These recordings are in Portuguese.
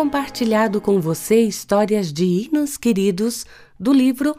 Compartilhado com você histórias de hinos queridos do livro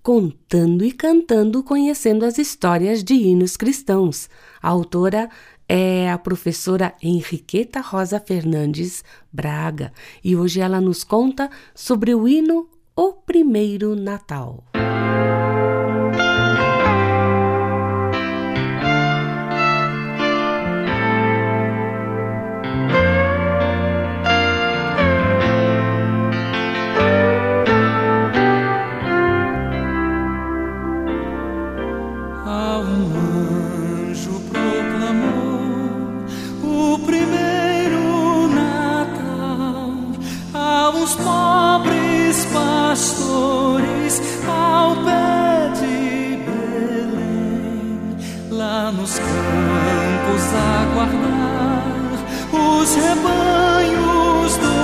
Contando e Cantando Conhecendo as Histórias de Hinos Cristãos. A autora é a professora Henriqueta Rosa Fernandes Braga e hoje ela nos conta sobre o hino O Primeiro Natal. nos campos aguardar os rebanhos do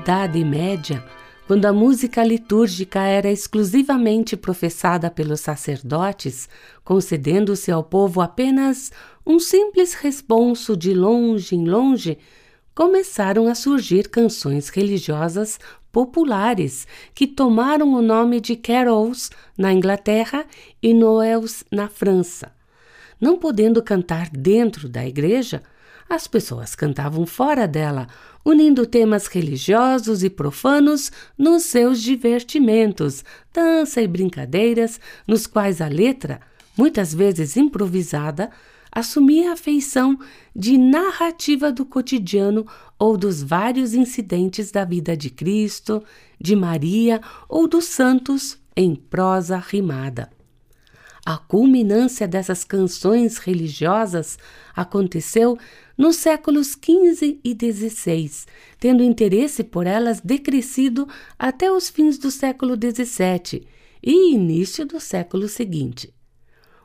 Idade Média, quando a música litúrgica era exclusivamente professada pelos sacerdotes, concedendo-se ao povo apenas um simples responso de longe em longe, começaram a surgir canções religiosas populares que tomaram o nome de carols na Inglaterra e noels na França. Não podendo cantar dentro da igreja, as pessoas cantavam fora dela, unindo temas religiosos e profanos nos seus divertimentos, dança e brincadeiras, nos quais a letra, muitas vezes improvisada, assumia a feição de narrativa do cotidiano ou dos vários incidentes da vida de Cristo, de Maria ou dos santos em prosa rimada. A culminância dessas canções religiosas aconteceu nos séculos XV e XVI, tendo interesse por elas decrescido até os fins do século XVII e início do século seguinte.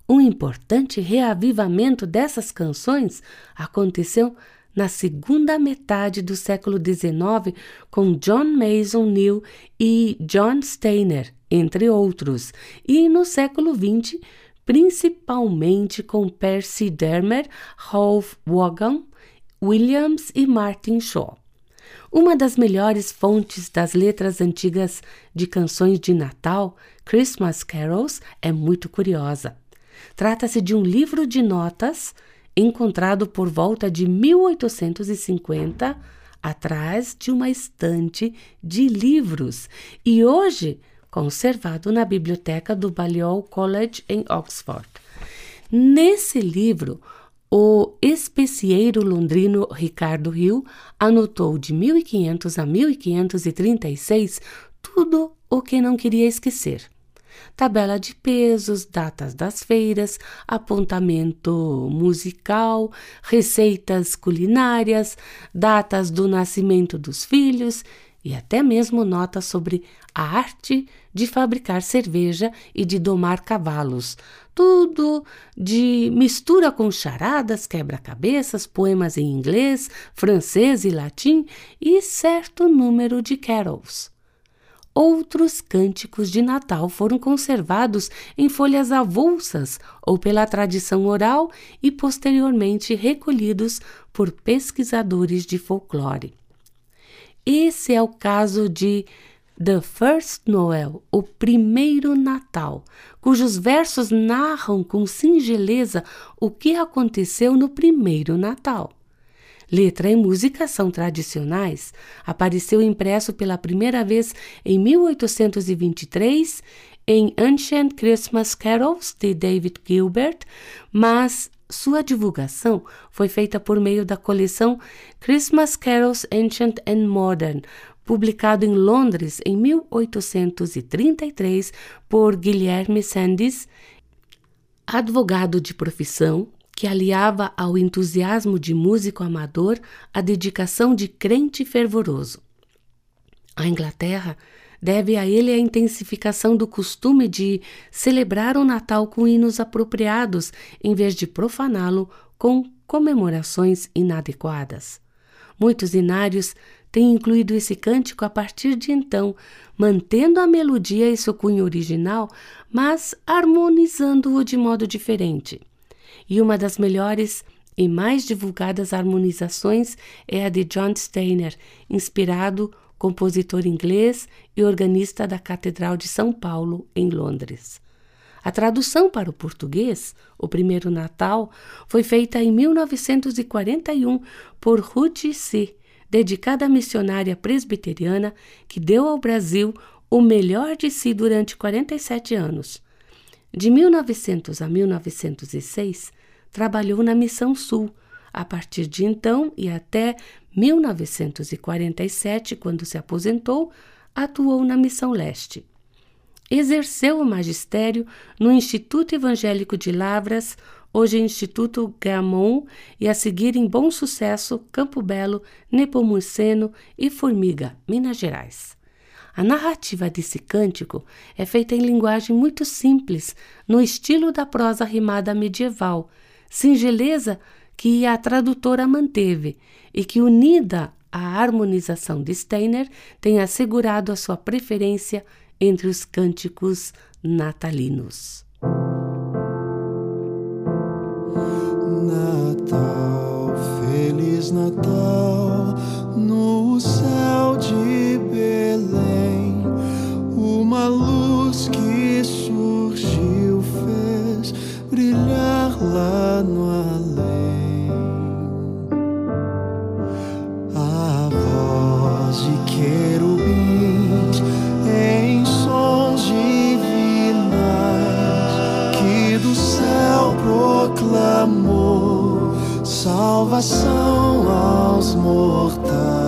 Um importante reavivamento dessas canções aconteceu na segunda metade do século XIX com John Mason Neal e John Steiner, entre outros, e no século XX principalmente com Percy Dermer, Rolf Vaughan, Williams e Martin Shaw. Uma das melhores fontes das letras antigas de canções de Natal, Christmas Carols, é muito curiosa. Trata-se de um livro de notas encontrado por volta de 1850 atrás de uma estante de livros e hoje conservado na biblioteca do Balliol College em Oxford. Nesse livro, o especieiro londrino Ricardo Hill anotou de 1500 a 1536 tudo o que não queria esquecer tabela de pesos, datas das feiras, apontamento musical, receitas culinárias, datas do nascimento dos filhos e até mesmo notas sobre a arte de fabricar cerveja e de domar cavalos. Tudo de mistura com charadas, quebra-cabeças, poemas em inglês, francês e latim e certo número de carols. Outros cânticos de Natal foram conservados em folhas avulsas ou pela tradição oral e posteriormente recolhidos por pesquisadores de folclore. Esse é o caso de The First Noel, o primeiro Natal, cujos versos narram com singeleza o que aconteceu no primeiro Natal. Letra e música são tradicionais. Apareceu impresso pela primeira vez em 1823 em Ancient Christmas Carols de David Gilbert, mas sua divulgação foi feita por meio da coleção Christmas Carols Ancient and Modern, publicado em Londres em 1833 por Guilherme Sandys, advogado de profissão, que aliava ao entusiasmo de músico amador a dedicação de crente fervoroso. A Inglaterra deve a ele a intensificação do costume de celebrar o Natal com hinos apropriados, em vez de profaná-lo com comemorações inadequadas. Muitos inários têm incluído esse cântico a partir de então, mantendo a melodia e seu cunho original, mas harmonizando-o de modo diferente e uma das melhores e mais divulgadas harmonizações é a de John Steiner, inspirado compositor inglês e organista da Catedral de São Paulo, em Londres. A tradução para o português, o primeiro Natal, foi feita em 1941 por Ruth C., dedicada à missionária presbiteriana que deu ao Brasil o melhor de si durante 47 anos. De 1900 a 1906, trabalhou na Missão Sul. A partir de então e até 1947, quando se aposentou, atuou na Missão Leste. Exerceu o magistério no Instituto Evangélico de Lavras, hoje Instituto Gamon, e a seguir em Bom Sucesso, Campo Belo, Nepomuceno e Formiga, Minas Gerais. A narrativa desse cântico é feita em linguagem muito simples, no estilo da prosa rimada medieval, singeleza que a tradutora manteve e que, unida à harmonização de Steiner, tem assegurado a sua preferência entre os cânticos natalinos. Natal, Feliz Natal, no céu de Belém, uma luz que surgiu fez brilhar lá no além. Salvação aos mortais.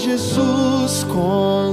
Jesus na